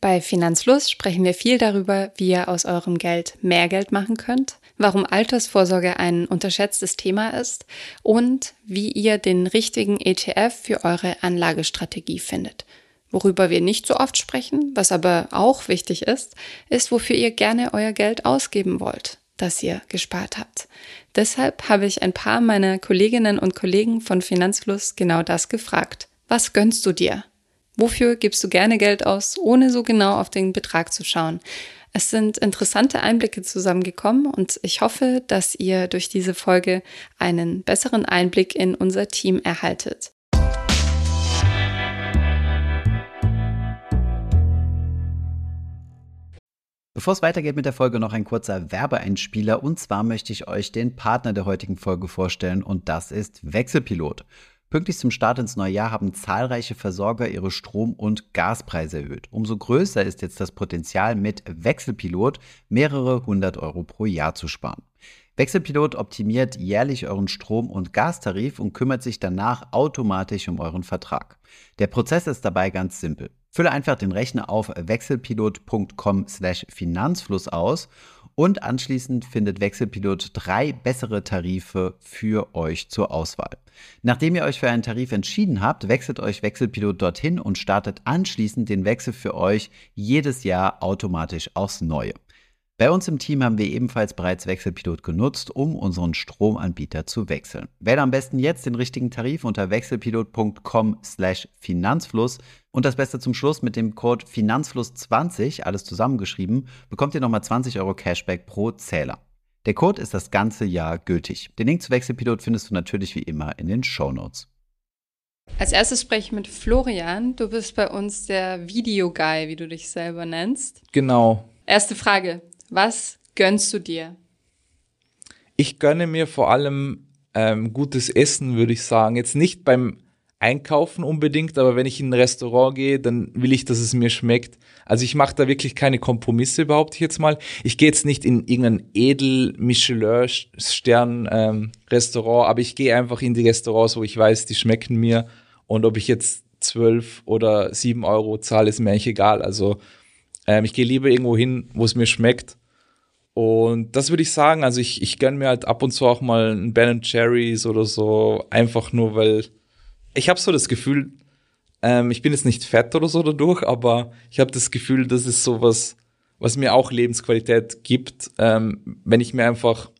Bei Finanzfluss sprechen wir viel darüber, wie ihr aus eurem Geld mehr Geld machen könnt, warum Altersvorsorge ein unterschätztes Thema ist und wie ihr den richtigen ETF für eure Anlagestrategie findet. Worüber wir nicht so oft sprechen, was aber auch wichtig ist, ist, wofür ihr gerne euer Geld ausgeben wollt, das ihr gespart habt. Deshalb habe ich ein paar meiner Kolleginnen und Kollegen von Finanzfluss genau das gefragt. Was gönnst du dir? Wofür gibst du gerne Geld aus, ohne so genau auf den Betrag zu schauen? Es sind interessante Einblicke zusammengekommen und ich hoffe, dass ihr durch diese Folge einen besseren Einblick in unser Team erhaltet. Bevor es weitergeht mit der Folge, noch ein kurzer Werbeeinspieler. Und zwar möchte ich euch den Partner der heutigen Folge vorstellen und das ist Wechselpilot. Pünktlich zum Start ins neue Jahr haben zahlreiche Versorger ihre Strom- und Gaspreise erhöht. Umso größer ist jetzt das Potenzial, mit Wechselpilot mehrere hundert Euro pro Jahr zu sparen. Wechselpilot optimiert jährlich euren Strom- und Gastarif und kümmert sich danach automatisch um euren Vertrag. Der Prozess ist dabei ganz simpel. Fülle einfach den Rechner auf wechselpilot.com/finanzfluss aus und anschließend findet Wechselpilot drei bessere Tarife für euch zur Auswahl. Nachdem ihr euch für einen Tarif entschieden habt, wechselt euch Wechselpilot dorthin und startet anschließend den Wechsel für euch jedes Jahr automatisch aufs Neue. Bei uns im Team haben wir ebenfalls bereits Wechselpilot genutzt, um unseren Stromanbieter zu wechseln. Wähle am besten jetzt den richtigen Tarif unter wechselpilot.com/finanzfluss und das Beste zum Schluss mit dem Code Finanzfluss20, alles zusammengeschrieben, bekommt ihr nochmal 20 Euro Cashback pro Zähler. Der Code ist das ganze Jahr gültig. Den Link zu Wechselpilot findest du natürlich wie immer in den Show Notes. Als erstes spreche ich mit Florian. Du bist bei uns der Video-Guy, wie du dich selber nennst. Genau. Erste Frage. Was gönnst du dir? Ich gönne mir vor allem ähm, gutes Essen, würde ich sagen. Jetzt nicht beim Einkaufen unbedingt, aber wenn ich in ein Restaurant gehe, dann will ich, dass es mir schmeckt. Also ich mache da wirklich keine Kompromisse, behaupte ich jetzt mal. Ich gehe jetzt nicht in irgendein edel Michelin-Stern-Restaurant, ähm, aber ich gehe einfach in die Restaurants, wo ich weiß, die schmecken mir. Und ob ich jetzt zwölf oder sieben Euro zahle, ist mir eigentlich egal. Also ähm, ich gehe lieber irgendwo hin, wo es mir schmeckt. Und das würde ich sagen, also ich, ich gönne mir halt ab und zu auch mal ein Ben Cherries oder so, einfach nur, weil ich habe so das Gefühl, ähm, ich bin jetzt nicht fett oder so dadurch, aber ich habe das Gefühl, das ist sowas, was mir auch Lebensqualität gibt, ähm, wenn ich mir einfach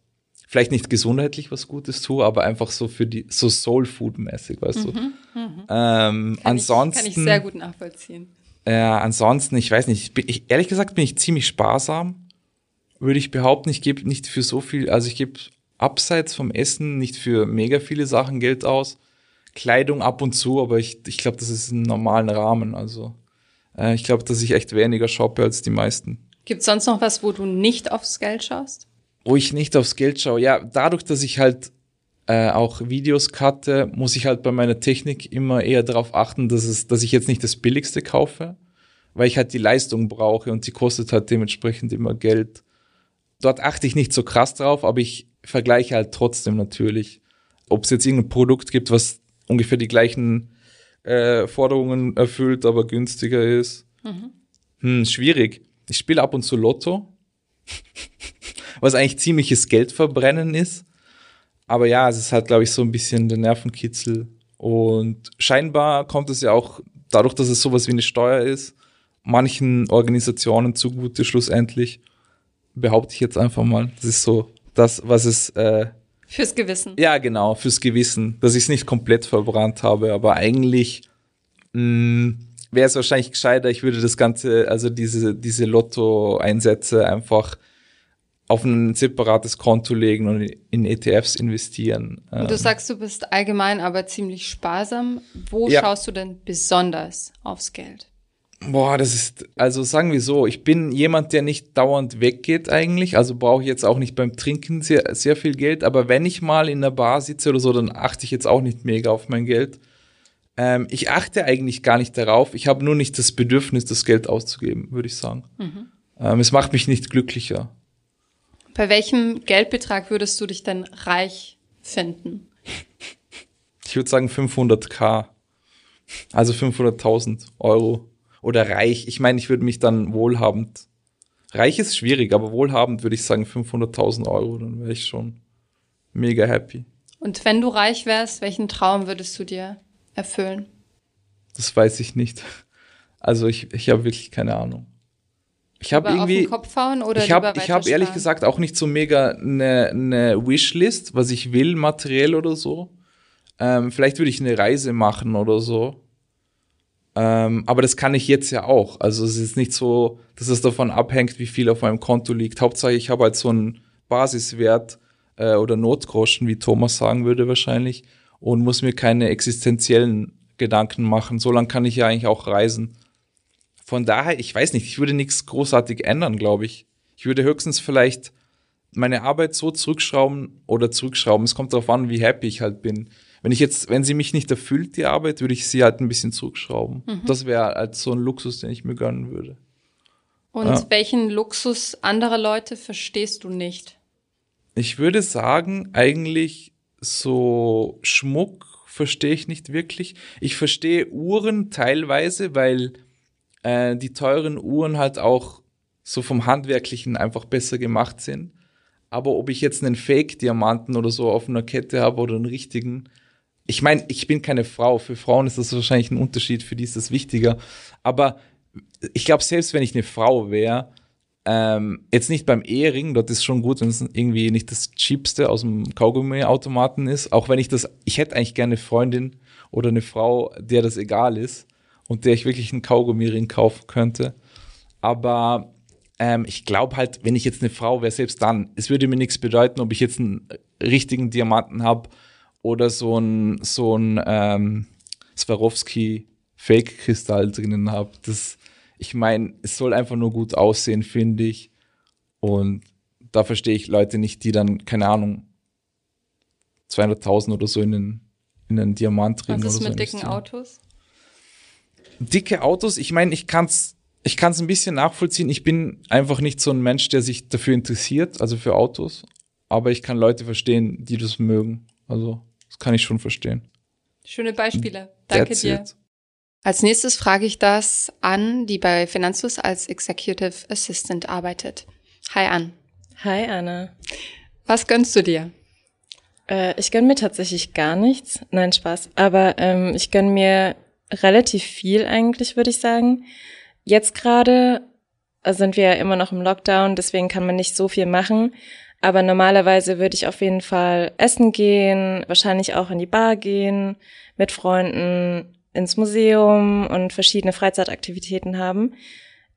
vielleicht nicht gesundheitlich was Gutes tue, aber einfach so für die so Soul Food mäßig, weißt mhm, du. Mhm. Ähm, kann ansonsten ich, kann ich sehr gut nachvollziehen. Äh, ansonsten, ich weiß nicht, ich, ich, ehrlich gesagt bin ich ziemlich sparsam, würde ich behaupten. Ich gebe nicht für so viel, also ich gebe abseits vom Essen nicht für mega viele Sachen Geld aus. Kleidung ab und zu, aber ich, ich glaube, das ist im normalen Rahmen. Also äh, ich glaube, dass ich echt weniger shoppe als die meisten. Gibt es sonst noch was, wo du nicht aufs Geld schaust? Wo ich nicht aufs Geld schaue, ja, dadurch, dass ich halt äh, auch Videos cutte, muss ich halt bei meiner Technik immer eher darauf achten, dass, es, dass ich jetzt nicht das Billigste kaufe, weil ich halt die Leistung brauche und die kostet halt dementsprechend immer Geld. Dort achte ich nicht so krass drauf, aber ich vergleiche halt trotzdem natürlich, ob es jetzt irgendein Produkt gibt, was ungefähr die gleichen äh, Forderungen erfüllt, aber günstiger ist. Mhm. Hm, schwierig. Ich spiele ab und zu Lotto, was eigentlich ziemliches Geldverbrennen ist. Aber ja, es ist halt, glaube ich, so ein bisschen der Nervenkitzel. Und scheinbar kommt es ja auch dadurch, dass es sowas wie eine Steuer ist, manchen Organisationen zugute schlussendlich. Behaupte ich jetzt einfach mal. Das ist so das, was es äh, Fürs Gewissen. Ja, genau, fürs Gewissen, dass ich es nicht komplett verbrannt habe, aber eigentlich mm, wäre es wahrscheinlich gescheiter, ich würde das Ganze, also diese, diese Lotto-Einsätze einfach auf ein separates Konto legen und in ETFs investieren. Und du ähm. sagst, du bist allgemein aber ziemlich sparsam. Wo ja. schaust du denn besonders aufs Geld? Boah, das ist, also sagen wir so, ich bin jemand, der nicht dauernd weggeht eigentlich, also brauche ich jetzt auch nicht beim Trinken sehr, sehr viel Geld, aber wenn ich mal in der Bar sitze oder so, dann achte ich jetzt auch nicht mega auf mein Geld. Ähm, ich achte eigentlich gar nicht darauf, ich habe nur nicht das Bedürfnis, das Geld auszugeben, würde ich sagen. Mhm. Ähm, es macht mich nicht glücklicher. Bei welchem Geldbetrag würdest du dich denn reich finden? Ich würde sagen 500k, also 500.000 Euro. Oder reich. Ich meine, ich würde mich dann wohlhabend. Reich ist schwierig, aber wohlhabend würde ich sagen 500.000 Euro, dann wäre ich schon mega happy. Und wenn du reich wärst, welchen Traum würdest du dir erfüllen? Das weiß ich nicht. Also ich, ich habe wirklich keine Ahnung. Ich habe irgendwie. Kopf hauen oder ich habe ich hab ehrlich gesagt auch nicht so mega eine, eine Wishlist, was ich will, materiell oder so. Ähm, vielleicht würde ich eine Reise machen oder so. Ähm, aber das kann ich jetzt ja auch. Also es ist nicht so, dass es davon abhängt, wie viel auf meinem Konto liegt. Hauptsache, ich habe halt so einen Basiswert äh, oder Notgroschen, wie Thomas sagen würde wahrscheinlich, und muss mir keine existenziellen Gedanken machen. So lange kann ich ja eigentlich auch reisen. Von daher, ich weiß nicht, ich würde nichts großartig ändern, glaube ich. Ich würde höchstens vielleicht meine Arbeit so zurückschrauben oder zurückschrauben. Es kommt darauf an, wie happy ich halt bin. Wenn ich jetzt, wenn sie mich nicht erfüllt, die Arbeit, würde ich sie halt ein bisschen zurückschrauben. Mhm. Das wäre halt so ein Luxus, den ich mir gönnen würde. Und ja. welchen Luxus anderer Leute verstehst du nicht? Ich würde sagen, eigentlich so Schmuck verstehe ich nicht wirklich. Ich verstehe Uhren teilweise, weil äh, die teuren Uhren halt auch so vom Handwerklichen einfach besser gemacht sind. Aber ob ich jetzt einen Fake-Diamanten oder so auf einer Kette habe oder einen richtigen, ich meine, ich bin keine Frau. Für Frauen ist das wahrscheinlich ein Unterschied, für die ist das wichtiger. Aber ich glaube, selbst wenn ich eine Frau wäre, ähm, jetzt nicht beim Ehering, dort ist schon gut, wenn es irgendwie nicht das Cheapste aus dem Kaugummi-Automaten ist. Auch wenn ich das, ich hätte eigentlich gerne eine Freundin oder eine Frau, der das egal ist und der ich wirklich einen Kaugummi-Ring kaufen könnte. Aber ähm, ich glaube halt, wenn ich jetzt eine Frau wäre, selbst dann, es würde mir nichts bedeuten, ob ich jetzt einen richtigen Diamanten habe oder so ein, so ein ähm, Swarovski Fake-Kristall drinnen habe. Das, ich meine, es soll einfach nur gut aussehen, finde ich. Und da verstehe ich Leute nicht, die dann, keine Ahnung, 200.000 oder so in den, in den Diamant drin. Was ist mit so dicken Autos? Dicke Autos, ich meine, ich kann's, ich kann's ein bisschen nachvollziehen. Ich bin einfach nicht so ein Mensch, der sich dafür interessiert, also für Autos. Aber ich kann Leute verstehen, die das mögen. Also, das kann ich schon verstehen. Schöne Beispiele. Danke That's dir. It. Als nächstes frage ich das an, die bei Finanzus als Executive Assistant arbeitet. Hi An. Hi Anna. Was gönnst du dir? Äh, ich gönn mir tatsächlich gar nichts. Nein, Spaß. Aber ähm, ich gönn mir relativ viel eigentlich, würde ich sagen. Jetzt gerade äh, sind wir ja immer noch im Lockdown, deswegen kann man nicht so viel machen. Aber normalerweise würde ich auf jeden Fall essen gehen, wahrscheinlich auch in die Bar gehen, mit Freunden, ins Museum und verschiedene Freizeitaktivitäten haben.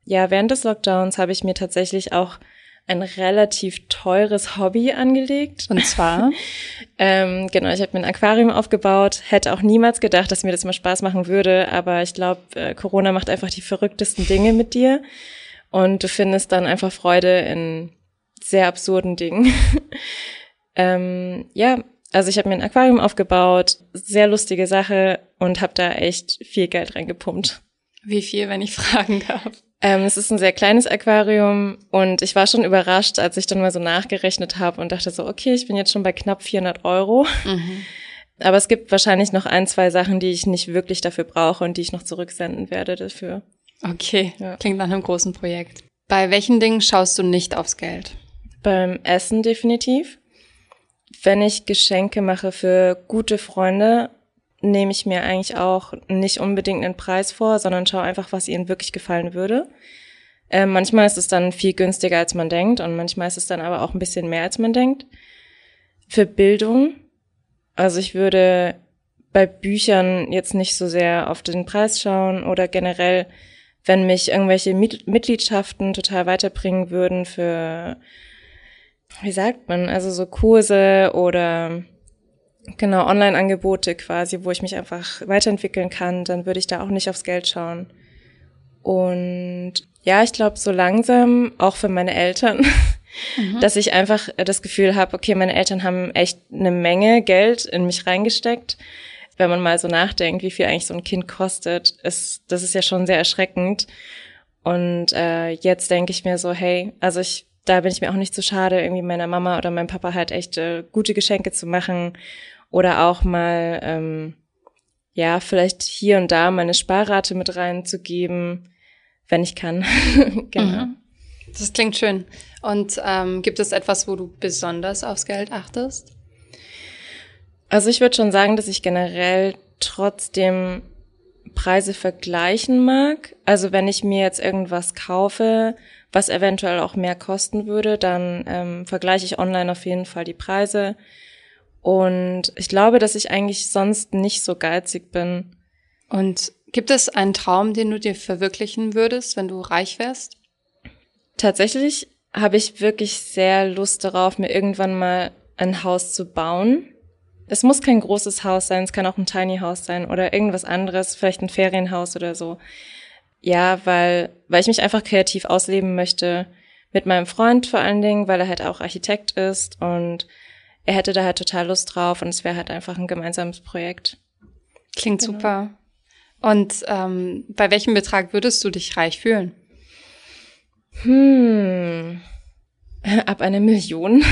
Ja, während des Lockdowns habe ich mir tatsächlich auch ein relativ teures Hobby angelegt. Und zwar? ähm, genau, ich habe mir ein Aquarium aufgebaut. Hätte auch niemals gedacht, dass mir das mal Spaß machen würde. Aber ich glaube, äh, Corona macht einfach die verrücktesten Dinge mit dir. Und du findest dann einfach Freude in sehr absurden Dingen. ähm, ja, also ich habe mir ein Aquarium aufgebaut, sehr lustige Sache und habe da echt viel Geld reingepumpt. Wie viel, wenn ich fragen darf? Ähm, es ist ein sehr kleines Aquarium und ich war schon überrascht, als ich dann mal so nachgerechnet habe und dachte so, okay, ich bin jetzt schon bei knapp 400 Euro. Mhm. Aber es gibt wahrscheinlich noch ein, zwei Sachen, die ich nicht wirklich dafür brauche und die ich noch zurücksenden werde dafür. Okay, ja. klingt nach einem großen Projekt. Bei welchen Dingen schaust du nicht aufs Geld? Beim Essen definitiv wenn ich Geschenke mache für gute Freunde, nehme ich mir eigentlich auch nicht unbedingt einen Preis vor, sondern schaue einfach, was ihnen wirklich gefallen würde. Äh, manchmal ist es dann viel günstiger, als man denkt, und manchmal ist es dann aber auch ein bisschen mehr, als man denkt. Für Bildung, also ich würde bei Büchern jetzt nicht so sehr auf den Preis schauen oder generell, wenn mich irgendwelche Mitgliedschaften total weiterbringen würden für wie sagt man, also so Kurse oder genau Online-Angebote quasi, wo ich mich einfach weiterentwickeln kann, dann würde ich da auch nicht aufs Geld schauen. Und ja, ich glaube so langsam auch für meine Eltern, mhm. dass ich einfach das Gefühl habe, okay, meine Eltern haben echt eine Menge Geld in mich reingesteckt. Wenn man mal so nachdenkt, wie viel eigentlich so ein Kind kostet, ist das ist ja schon sehr erschreckend. Und äh, jetzt denke ich mir so, hey, also ich da bin ich mir auch nicht zu so schade, irgendwie meiner Mama oder meinem Papa halt echt äh, gute Geschenke zu machen oder auch mal, ähm, ja, vielleicht hier und da meine Sparrate mit reinzugeben. wenn ich kann. genau. Mhm. Das klingt schön. Und ähm, gibt es etwas, wo du besonders aufs Geld achtest? Also ich würde schon sagen, dass ich generell trotzdem Preise vergleichen mag. Also wenn ich mir jetzt irgendwas kaufe, was eventuell auch mehr kosten würde, dann ähm, vergleiche ich online auf jeden Fall die Preise. Und ich glaube, dass ich eigentlich sonst nicht so geizig bin. Und gibt es einen Traum, den du dir verwirklichen würdest, wenn du reich wärst? Tatsächlich habe ich wirklich sehr Lust darauf, mir irgendwann mal ein Haus zu bauen. Es muss kein großes Haus sein, es kann auch ein Tiny House sein oder irgendwas anderes, vielleicht ein Ferienhaus oder so. Ja, weil, weil ich mich einfach kreativ ausleben möchte. Mit meinem Freund vor allen Dingen, weil er halt auch Architekt ist und er hätte da halt total Lust drauf und es wäre halt einfach ein gemeinsames Projekt. Klingt genau. super. Und ähm, bei welchem Betrag würdest du dich reich fühlen? Hm. Ab einer Million.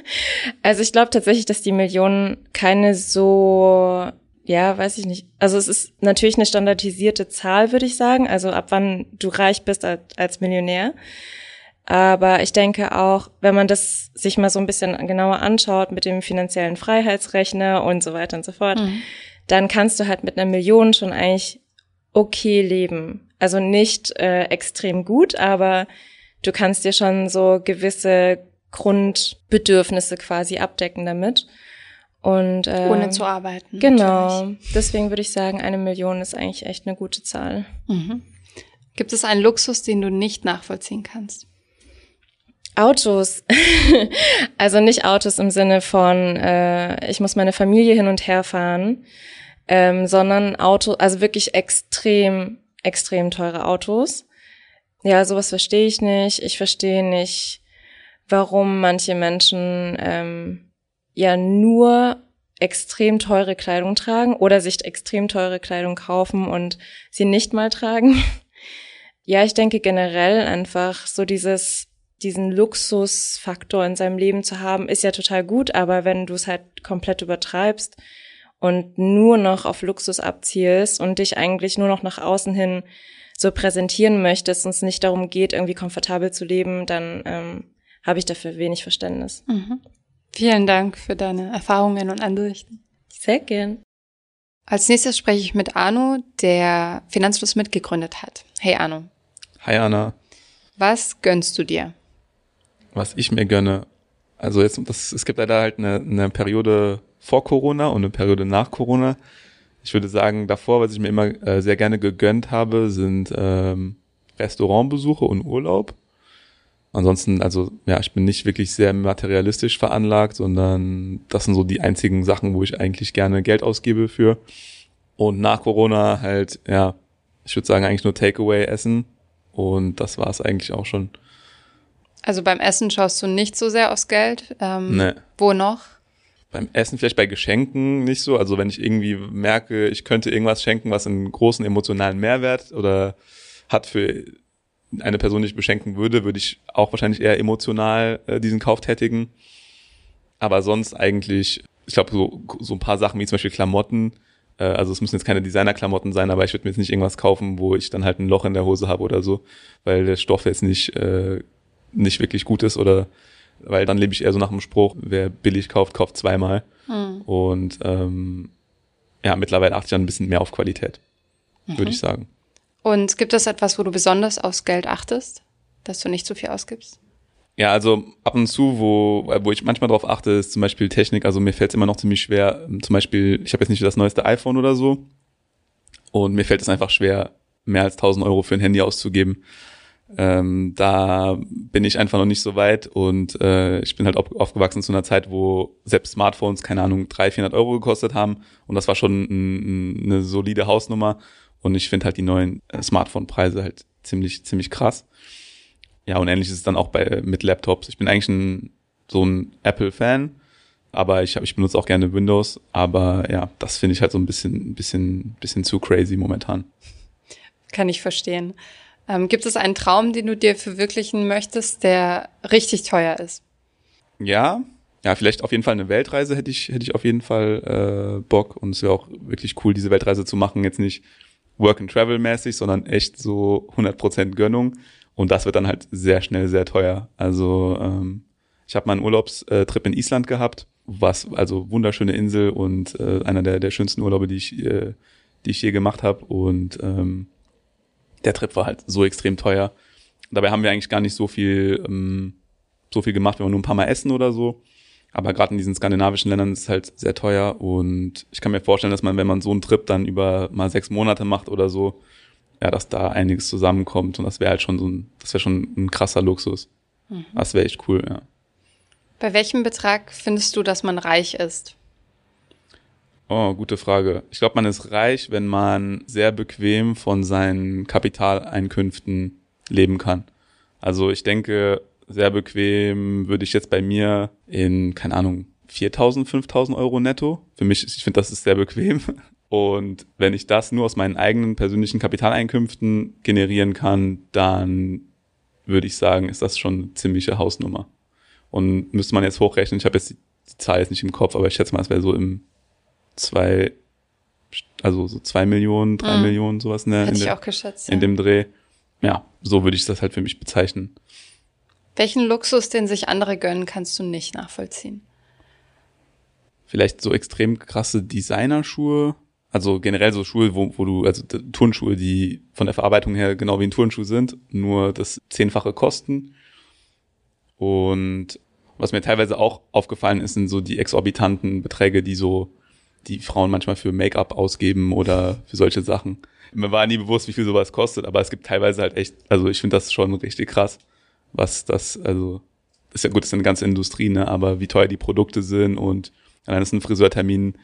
also ich glaube tatsächlich, dass die Million keine so, ja, weiß ich nicht. Also es ist natürlich eine standardisierte Zahl, würde ich sagen. Also ab wann du reich bist als, Millionär. Aber ich denke auch, wenn man das sich mal so ein bisschen genauer anschaut mit dem finanziellen Freiheitsrechner und so weiter und so fort, mhm. dann kannst du halt mit einer Million schon eigentlich okay leben. Also nicht äh, extrem gut, aber du kannst dir schon so gewisse Grundbedürfnisse quasi abdecken damit. Und, äh, Ohne zu arbeiten. Genau. Natürlich. Deswegen würde ich sagen, eine Million ist eigentlich echt eine gute Zahl. Mhm. Gibt es einen Luxus, den du nicht nachvollziehen kannst? Autos. also nicht Autos im Sinne von, äh, ich muss meine Familie hin und her fahren, ähm, sondern Auto, also wirklich extrem, extrem teure Autos. Ja, sowas verstehe ich nicht. Ich verstehe nicht, warum manche Menschen ähm, ja nur extrem teure Kleidung tragen oder sich extrem teure Kleidung kaufen und sie nicht mal tragen. ja, ich denke generell einfach so dieses diesen Luxusfaktor in seinem Leben zu haben, ist ja total gut, aber wenn du es halt komplett übertreibst und nur noch auf Luxus abzielst und dich eigentlich nur noch nach außen hin so präsentieren möchtest und es nicht darum geht, irgendwie komfortabel zu leben, dann ähm, habe ich dafür wenig Verständnis. Mhm. Vielen Dank für deine Erfahrungen und Ansichten. Sehr gern. Als nächstes spreche ich mit Arno, der Finanzfluss mitgegründet hat. Hey Arno. Hi Anna. Was gönnst du dir? Was ich mir gönne. Also jetzt, das, es gibt leider halt eine, eine Periode vor Corona und eine Periode nach Corona. Ich würde sagen, davor, was ich mir immer äh, sehr gerne gegönnt habe, sind ähm, Restaurantbesuche und Urlaub. Ansonsten, also ja, ich bin nicht wirklich sehr materialistisch veranlagt, sondern das sind so die einzigen Sachen, wo ich eigentlich gerne Geld ausgebe für. Und nach Corona halt, ja, ich würde sagen, eigentlich nur Takeaway essen. Und das war es eigentlich auch schon. Also beim Essen schaust du nicht so sehr aufs Geld. Ähm, nee. Wo noch? beim Essen vielleicht bei Geschenken nicht so. Also wenn ich irgendwie merke, ich könnte irgendwas schenken, was einen großen emotionalen Mehrwert oder hat für eine Person, ich beschenken würde, würde ich auch wahrscheinlich eher emotional äh, diesen Kauf tätigen. Aber sonst eigentlich, ich glaube, so, so ein paar Sachen wie zum Beispiel Klamotten, äh, also es müssen jetzt keine Designerklamotten sein, aber ich würde mir jetzt nicht irgendwas kaufen, wo ich dann halt ein Loch in der Hose habe oder so, weil der Stoff jetzt nicht, äh, nicht wirklich gut ist oder weil dann lebe ich eher so nach dem Spruch, wer billig kauft, kauft zweimal. Mhm. Und ähm, ja, mittlerweile achte ich dann ein bisschen mehr auf Qualität, mhm. würde ich sagen. Und gibt es etwas, wo du besonders aufs Geld achtest, dass du nicht zu viel ausgibst? Ja, also ab und zu, wo, wo ich manchmal darauf achte, ist zum Beispiel Technik. Also mir fällt es immer noch ziemlich schwer. Zum Beispiel, ich habe jetzt nicht das neueste iPhone oder so. Und mir fällt es einfach schwer, mehr als 1000 Euro für ein Handy auszugeben. Ähm, da bin ich einfach noch nicht so weit und äh, ich bin halt aufgewachsen zu einer Zeit, wo selbst Smartphones, keine Ahnung, 300, 400 Euro gekostet haben und das war schon ein, eine solide Hausnummer und ich finde halt die neuen äh, Smartphone-Preise halt ziemlich, ziemlich krass. Ja, und ähnlich ist es dann auch bei mit Laptops. Ich bin eigentlich ein, so ein Apple-Fan, aber ich, hab, ich benutze auch gerne Windows, aber ja, das finde ich halt so ein bisschen, bisschen, bisschen zu crazy momentan. Kann ich verstehen. Ähm, gibt es einen Traum, den du dir verwirklichen möchtest, der richtig teuer ist? Ja, ja, vielleicht auf jeden Fall eine Weltreise hätte ich, hätte ich auf jeden Fall äh, Bock und es wäre auch wirklich cool, diese Weltreise zu machen. Jetzt nicht Work and Travel mäßig, sondern echt so 100% Gönnung. Und das wird dann halt sehr schnell sehr teuer. Also ähm, ich habe mal einen Urlaubstrip in Island gehabt, was also wunderschöne Insel und äh, einer der, der schönsten Urlaube, die ich, äh, die ich je gemacht habe. Und ähm, der Trip war halt so extrem teuer. Dabei haben wir eigentlich gar nicht so viel, ähm, so viel gemacht, wir waren nur ein paar Mal essen oder so. Aber gerade in diesen skandinavischen Ländern ist es halt sehr teuer und ich kann mir vorstellen, dass man, wenn man so einen Trip dann über mal sechs Monate macht oder so, ja, dass da einiges zusammenkommt und das wäre halt schon so ein, das wäre schon ein krasser Luxus. Mhm. Das wäre echt cool, ja. Bei welchem Betrag findest du, dass man reich ist? Oh, gute Frage. Ich glaube, man ist reich, wenn man sehr bequem von seinen Kapitaleinkünften leben kann. Also ich denke, sehr bequem würde ich jetzt bei mir in, keine Ahnung, 4.000, 5.000 Euro netto. Für mich, ich finde, das ist sehr bequem. Und wenn ich das nur aus meinen eigenen persönlichen Kapitaleinkünften generieren kann, dann würde ich sagen, ist das schon eine ziemliche Hausnummer. Und müsste man jetzt hochrechnen, ich habe jetzt die, die, Zahl jetzt nicht im Kopf, aber ich schätze mal, es wäre so im zwei, also so zwei Millionen, drei mhm. Millionen, sowas in, der, in, der, geschätzt, ja. in dem Dreh. Ja, so würde ich das halt für mich bezeichnen. Welchen Luxus, den sich andere gönnen, kannst du nicht nachvollziehen? Vielleicht so extrem krasse Designerschuhe. Also generell so Schuhe, wo, wo du, also Turnschuhe, die von der Verarbeitung her genau wie ein Turnschuh sind, nur das zehnfache kosten. Und was mir teilweise auch aufgefallen ist, sind so die exorbitanten Beträge, die so die Frauen manchmal für Make-up ausgeben oder für solche Sachen. Mir war nie bewusst, wie viel sowas kostet, aber es gibt teilweise halt echt, also ich finde das schon richtig krass was das, also, ist ja gut, das ist eine ganze Industrie, ne, aber wie teuer die Produkte sind und allein ist ein Friseurtermin,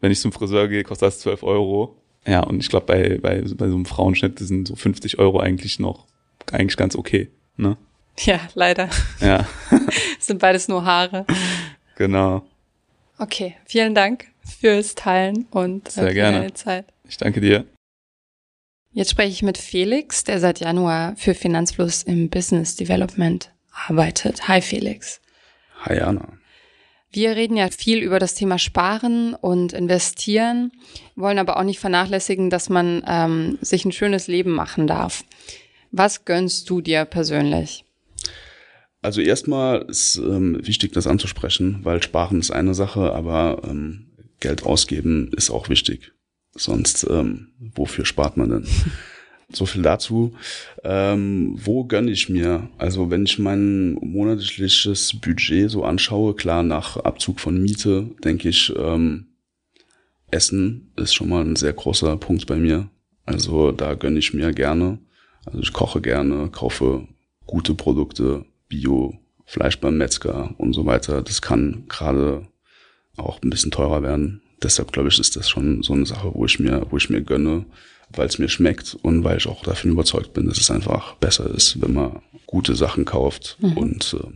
wenn ich zum Friseur gehe, kostet das 12 Euro. Ja, und ich glaube, bei, bei, bei so einem Frauenschnitt sind so 50 Euro eigentlich noch, eigentlich ganz okay, ne? Ja, leider. Ja. sind beides nur Haare. Genau. Okay, vielen Dank fürs Teilen und äh, Sehr für gerne. deine Zeit. Ich danke dir. Jetzt spreche ich mit Felix, der seit Januar für Finanzfluss im Business Development arbeitet. Hi Felix. Hi Anna. Wir reden ja viel über das Thema Sparen und Investieren, wollen aber auch nicht vernachlässigen, dass man ähm, sich ein schönes Leben machen darf. Was gönnst du dir persönlich? Also erstmal ist ähm, wichtig, das anzusprechen, weil Sparen ist eine Sache, aber ähm, Geld ausgeben ist auch wichtig. Sonst, ähm, wofür spart man denn? so viel dazu. Ähm, wo gönne ich mir? Also wenn ich mein monatliches Budget so anschaue, klar nach Abzug von Miete, denke ich, ähm, Essen ist schon mal ein sehr großer Punkt bei mir. Also da gönne ich mir gerne. Also ich koche gerne, kaufe gute Produkte, Bio, Fleisch beim Metzger und so weiter. Das kann gerade auch ein bisschen teurer werden deshalb glaube ich, ist das schon so eine Sache, wo ich mir, wo ich mir gönne, weil es mir schmeckt und weil ich auch davon überzeugt bin, dass es einfach besser ist, wenn man gute Sachen kauft mhm. und äh,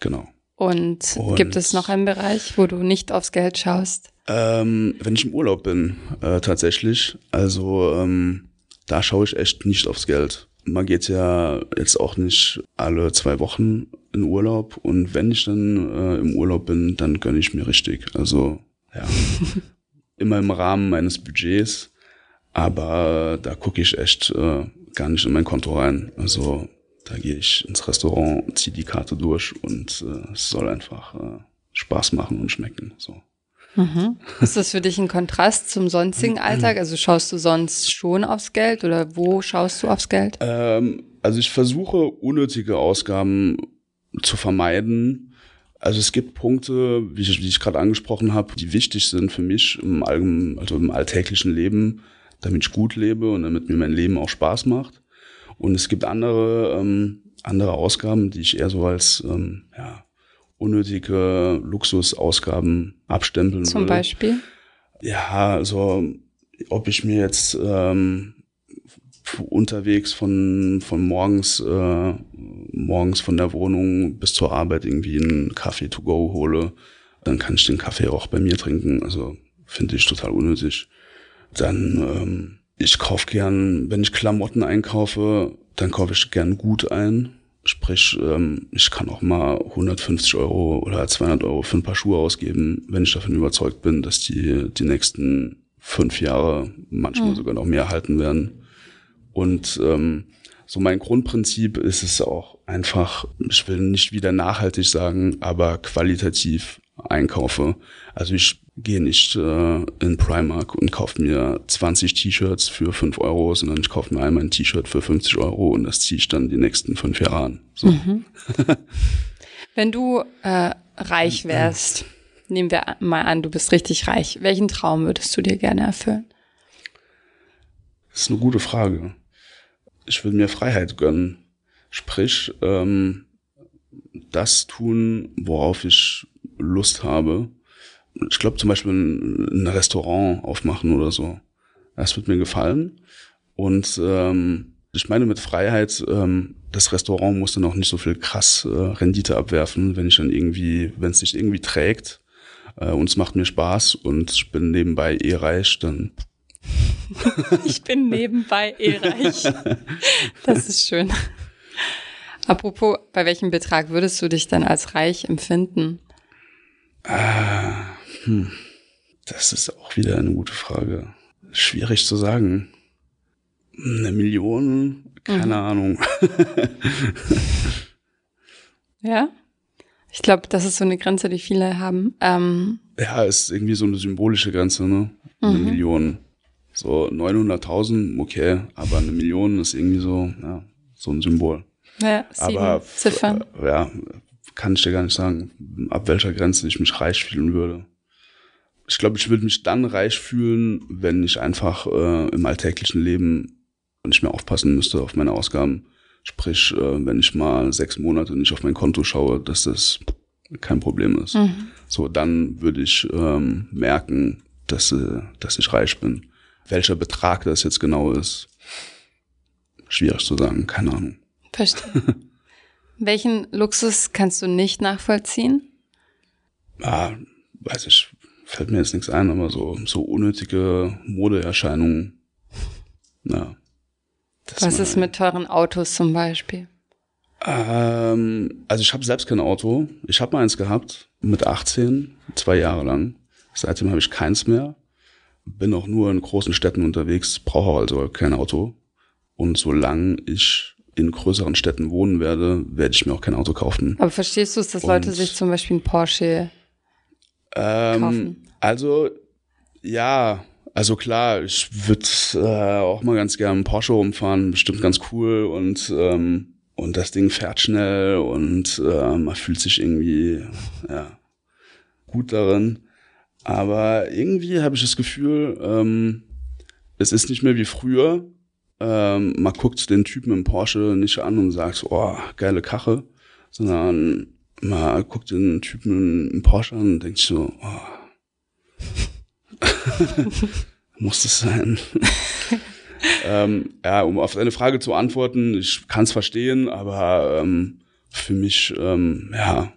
genau. Und, und, gibt es noch einen Bereich, wo du nicht aufs Geld schaust? Ähm, wenn ich im Urlaub bin, äh, tatsächlich. Also ähm, da schaue ich echt nicht aufs Geld. Man geht ja jetzt auch nicht alle zwei Wochen in Urlaub und wenn ich dann äh, im Urlaub bin, dann gönne ich mir richtig. Also ja, immer im Rahmen meines Budgets. Aber da gucke ich echt äh, gar nicht in mein Konto rein. Also da gehe ich ins Restaurant, ziehe die Karte durch und äh, es soll einfach äh, Spaß machen und schmecken. So. Mhm. Ist das für dich ein Kontrast zum sonstigen Alltag? Also schaust du sonst schon aufs Geld oder wo schaust du aufs Geld? Ähm, also ich versuche unnötige Ausgaben zu vermeiden also es gibt Punkte, wie ich, wie ich gerade angesprochen habe, die wichtig sind für mich im, allgemein, also im alltäglichen Leben, damit ich gut lebe und damit mir mein Leben auch Spaß macht. Und es gibt andere, ähm, andere Ausgaben, die ich eher so als ähm, ja, unnötige Luxusausgaben abstempeln Zum würde. Beispiel? Ja, also ob ich mir jetzt ähm, unterwegs von, von morgens, äh, morgens von der Wohnung bis zur Arbeit irgendwie einen Kaffee to go hole, dann kann ich den Kaffee auch bei mir trinken. Also finde ich total unnötig. Dann, ähm, ich kaufe gern, wenn ich Klamotten einkaufe, dann kaufe ich gern gut ein. Sprich, ähm, ich kann auch mal 150 Euro oder 200 Euro für ein paar Schuhe ausgeben, wenn ich davon überzeugt bin, dass die die nächsten fünf Jahre, manchmal Mhm. sogar noch mehr halten werden. Und ähm, so mein Grundprinzip ist es auch einfach, ich will nicht wieder nachhaltig sagen, aber qualitativ einkaufe. Also ich gehe nicht äh, in Primark und kaufe mir 20 T-Shirts für 5 Euro, sondern ich kaufe mir einmal ein T-Shirt für 50 Euro und das ziehe ich dann die nächsten fünf Jahre an. So. Wenn du äh, reich wärst, nehmen wir mal an, du bist richtig reich. Welchen Traum würdest du dir gerne erfüllen? Das ist eine gute Frage. Ich will mir Freiheit gönnen. Sprich, ähm, das tun, worauf ich Lust habe. Ich glaube zum Beispiel ein, Restaurant aufmachen oder so. Das wird mir gefallen. Und ähm, ich meine mit Freiheit, ähm, das Restaurant muss dann auch nicht so viel krass äh, Rendite abwerfen, wenn ich dann irgendwie, wenn es sich irgendwie trägt äh, und es macht mir Spaß und ich bin nebenbei eh reich, dann Ich bin nebenbei eh reich. Das ist schön. Apropos, bei welchem Betrag würdest du dich dann als reich empfinden? Ah, hm. Das ist auch wieder eine gute Frage. Schwierig zu sagen. Eine Million? Keine Mhm. Ahnung. Ja? Ich glaube, das ist so eine Grenze, die viele haben. Ähm, Ja, ist irgendwie so eine symbolische Grenze, ne? Eine Mhm. Million. So 900.000, okay, aber eine Million ist irgendwie so, ja, so ein Symbol. ja, sieben Aber Ziffern. äh, ja, kann ich dir gar nicht sagen, ab welcher Grenze ich mich reich fühlen würde. Ich glaube, ich würde mich dann reich fühlen, wenn ich einfach äh, im alltäglichen Leben nicht mehr aufpassen müsste auf meine Ausgaben. Sprich, äh, wenn ich mal sechs Monate nicht auf mein Konto schaue, dass das kein Problem ist. Mhm. So, dann würde ich ähm, merken, dass, äh, dass ich reich bin. Welcher Betrag das jetzt genau ist, schwierig zu sagen, keine Ahnung. Verstehe. Welchen Luxus kannst du nicht nachvollziehen? ah, weiß ich, fällt mir jetzt nichts ein, aber so, so unnötige Modeerscheinungen. Ja. Das Was ist mit teuren Autos zum Beispiel? Ähm, also ich habe selbst kein Auto. Ich habe mal eins gehabt mit 18, zwei Jahre lang. Seitdem habe ich keins mehr. Bin auch nur in großen Städten unterwegs, brauche also kein Auto. Und solange ich in größeren Städten wohnen werde, werde ich mir auch kein Auto kaufen. Aber verstehst du es, dass Leute Und- sich zum Beispiel ein Porsche Ähm, kaufen? also, ja, also klar, ich würde äh, auch mal ganz gerne einen Porsche rumfahren, bestimmt ganz cool und ähm, und das Ding fährt schnell und äh, man fühlt sich irgendwie ja, gut darin. Aber irgendwie habe ich das Gefühl, ähm, es ist nicht mehr wie früher. Ähm, man guckt den Typen im Porsche nicht an und sagt, oh, geile Kache, sondern man guckt den Typen im Porsche an und denkt so, oh, muss das sein? ähm, ja, um auf deine Frage zu antworten, ich kann es verstehen, aber ähm, für mich, ähm, ja,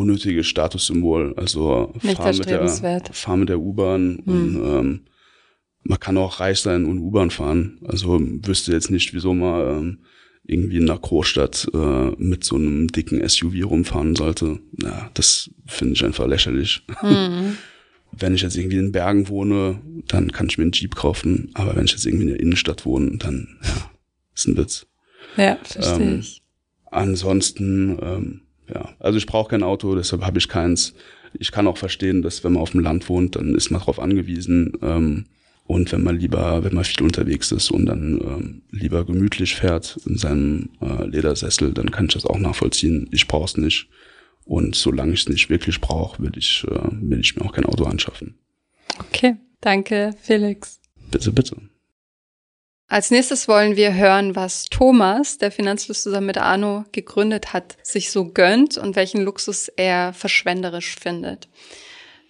unnötiges Statussymbol. Also Nicht fahr mit, der, erstrebenswert. fahr mit der U-Bahn und ähm, man kann auch reich sein und U-Bahn fahren. Also wüsste jetzt nicht, wieso man ähm, irgendwie in einer Großstadt äh, mit so einem dicken SUV rumfahren sollte. Ja, das finde ich einfach lächerlich. Mhm. Wenn ich jetzt irgendwie in Bergen wohne, dann kann ich mir einen Jeep kaufen. Aber wenn ich jetzt irgendwie in der Innenstadt wohne, dann, ja, ist ein Witz. Ja, verstehe Ähm, ich. Ansonsten, ähm, ja, also ich brauche kein Auto, deshalb habe ich keins. Ich kann auch verstehen, dass wenn man auf dem Land wohnt, dann ist man darauf angewiesen. Ähm, und wenn man lieber, wenn man viel unterwegs ist und dann ähm, lieber gemütlich fährt in seinem äh, Ledersessel, dann kann ich das auch nachvollziehen. Ich brauche es nicht. Und solange ich es nicht wirklich brauche, will ich, äh, will ich mir auch kein Auto anschaffen. Okay, danke, Felix. Bitte, bitte. Als nächstes wollen wir hören, was Thomas, der Finanzfluss zusammen mit Arno gegründet hat, sich so gönnt und welchen Luxus er verschwenderisch findet.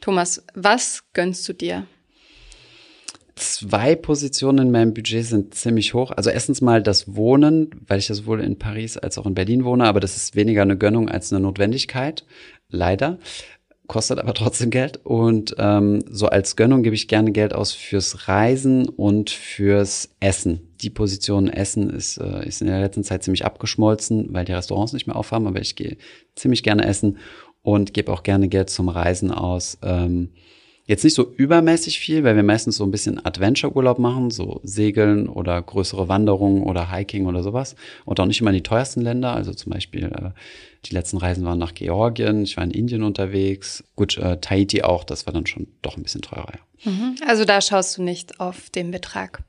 Thomas, was gönnst du dir? Zwei Positionen in meinem Budget sind ziemlich hoch. Also erstens mal das Wohnen, weil ich ja sowohl in Paris als auch in Berlin wohne, aber das ist weniger eine Gönnung als eine Notwendigkeit. Leider. Kostet aber trotzdem Geld. Und ähm, so als Gönnung gebe ich gerne Geld aus fürs Reisen und fürs Essen. Die Position Essen ist, äh, ist in der letzten Zeit ziemlich abgeschmolzen, weil die Restaurants nicht mehr aufhaben, aber ich gehe ziemlich gerne essen und gebe auch gerne Geld zum Reisen aus. Ähm, Jetzt nicht so übermäßig viel, weil wir meistens so ein bisschen Adventure-Urlaub machen, so Segeln oder größere Wanderungen oder Hiking oder sowas. Und auch nicht immer in die teuersten Länder. Also zum Beispiel äh, die letzten Reisen waren nach Georgien, ich war in Indien unterwegs. Gut, äh, Tahiti auch, das war dann schon doch ein bisschen teurer. Ja. Mhm. Also da schaust du nicht auf den Betrag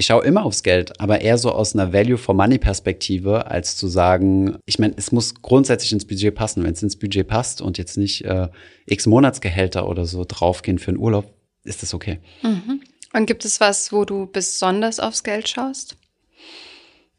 ich schaue immer aufs Geld, aber eher so aus einer Value for Money Perspektive, als zu sagen, ich meine, es muss grundsätzlich ins Budget passen. Wenn es ins Budget passt und jetzt nicht äh, x Monatsgehälter oder so draufgehen für einen Urlaub, ist das okay. Mhm. Und gibt es was, wo du besonders aufs Geld schaust?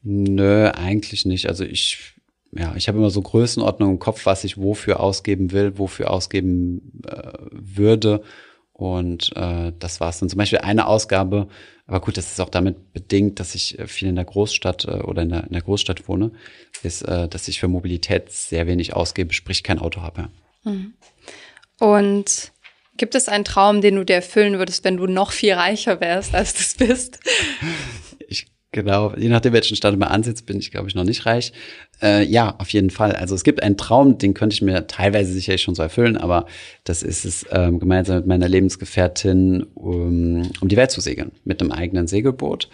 Nö, eigentlich nicht. Also ich, ja, ich habe immer so Größenordnung im Kopf, was ich wofür ausgeben will, wofür ausgeben äh, würde. Und äh, das war es dann. Zum Beispiel eine Ausgabe aber gut, das ist auch damit bedingt, dass ich äh, viel in der Großstadt äh, oder in der, in der Großstadt wohne, ist, äh, dass ich für Mobilität sehr wenig ausgebe, sprich kein Auto habe. Mhm. Und gibt es einen Traum, den du dir erfüllen würdest, wenn du noch viel reicher wärst, als du es bist? Genau, je nachdem, welchen Stand man ansitzt, bin ich, glaube ich, noch nicht reich. Äh, ja, auf jeden Fall. Also es gibt einen Traum, den könnte ich mir teilweise sicherlich schon so erfüllen, aber das ist es, ähm, gemeinsam mit meiner Lebensgefährtin um, um die Welt zu segeln, mit einem eigenen Segelboot.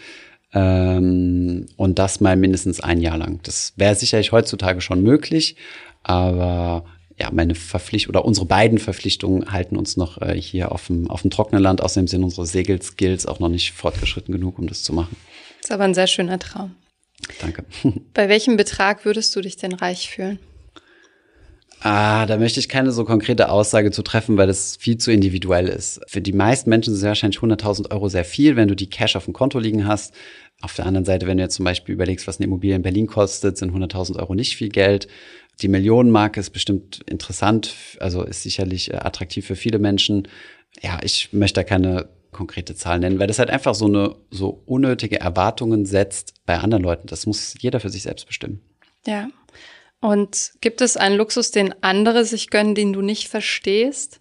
Ähm, und das mal mindestens ein Jahr lang. Das wäre sicherlich heutzutage schon möglich, aber ja, meine Verpflichtung oder unsere beiden Verpflichtungen halten uns noch äh, hier auf dem, auf dem trockenen Land. Außerdem sind unsere Segelskills auch noch nicht fortgeschritten genug, um das zu machen. Ist aber ein sehr schöner Traum. Danke. Bei welchem Betrag würdest du dich denn reich fühlen? Ah, da möchte ich keine so konkrete Aussage zu treffen, weil das viel zu individuell ist. Für die meisten Menschen sind wahrscheinlich 100.000 Euro sehr viel, wenn du die Cash auf dem Konto liegen hast. Auf der anderen Seite, wenn du jetzt zum Beispiel überlegst, was eine Immobilie in Berlin kostet, sind 100.000 Euro nicht viel Geld. Die Millionenmarke ist bestimmt interessant, also ist sicherlich äh, attraktiv für viele Menschen. Ja, ich möchte da keine konkrete Zahl nennen, weil das halt einfach so eine so unnötige Erwartungen setzt bei anderen Leuten. Das muss jeder für sich selbst bestimmen. Ja. Und gibt es einen Luxus, den andere sich gönnen, den du nicht verstehst?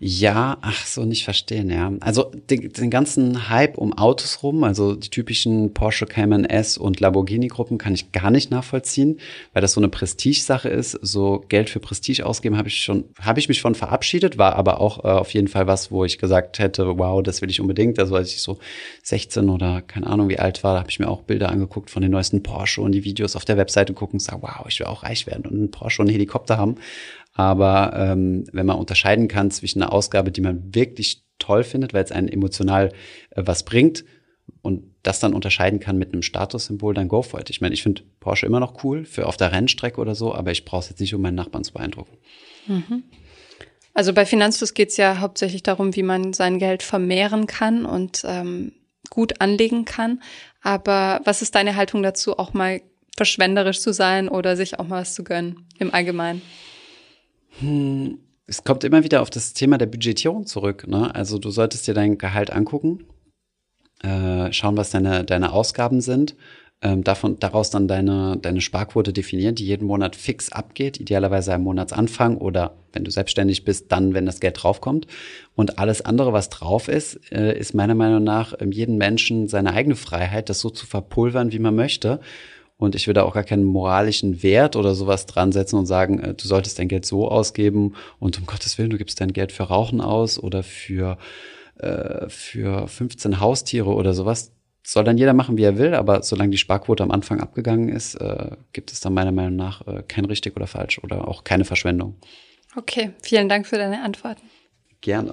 Ja, ach so, nicht verstehen, ja. Also den, den ganzen Hype um Autos rum, also die typischen Porsche Cayman S und Lamborghini-Gruppen kann ich gar nicht nachvollziehen, weil das so eine Prestige-Sache ist. So Geld für Prestige ausgeben habe ich schon, habe ich mich von verabschiedet, war aber auch äh, auf jeden Fall was, wo ich gesagt hätte, wow, das will ich unbedingt. Also als ich so 16 oder keine Ahnung wie alt war, habe ich mir auch Bilder angeguckt von den neuesten Porsche und die Videos auf der Webseite gucken und sage, wow, ich will auch reich werden und einen Porsche und einen Helikopter haben. Aber ähm, wenn man unterscheiden kann zwischen einer Ausgabe, die man wirklich toll findet, weil es einen emotional äh, was bringt und das dann unterscheiden kann mit einem Statussymbol, dann go for it. Ich meine, ich finde Porsche immer noch cool für auf der Rennstrecke oder so, aber ich brauche es jetzt nicht, um meinen Nachbarn zu beeindrucken. Mhm. Also bei Finanzfluss geht es ja hauptsächlich darum, wie man sein Geld vermehren kann und ähm, gut anlegen kann. Aber was ist deine Haltung dazu, auch mal verschwenderisch zu sein oder sich auch mal was zu gönnen im Allgemeinen? Hm, es kommt immer wieder auf das Thema der Budgetierung zurück. Ne? Also du solltest dir dein Gehalt angucken, äh, schauen, was deine, deine Ausgaben sind, ähm, davon, daraus dann deine, deine Sparquote definieren, die jeden Monat fix abgeht, idealerweise am Monatsanfang oder wenn du selbstständig bist, dann, wenn das Geld draufkommt. Und alles andere, was drauf ist, äh, ist meiner Meinung nach ähm, jeden Menschen seine eigene Freiheit, das so zu verpulvern, wie man möchte. Und ich würde auch gar keinen moralischen Wert oder sowas dran setzen und sagen, äh, du solltest dein Geld so ausgeben und um Gottes Willen, du gibst dein Geld für Rauchen aus oder für, äh, für 15 Haustiere oder sowas. Soll dann jeder machen, wie er will, aber solange die Sparquote am Anfang abgegangen ist, äh, gibt es dann meiner Meinung nach äh, kein richtig oder falsch oder auch keine Verschwendung. Okay, vielen Dank für deine Antworten. Gerne.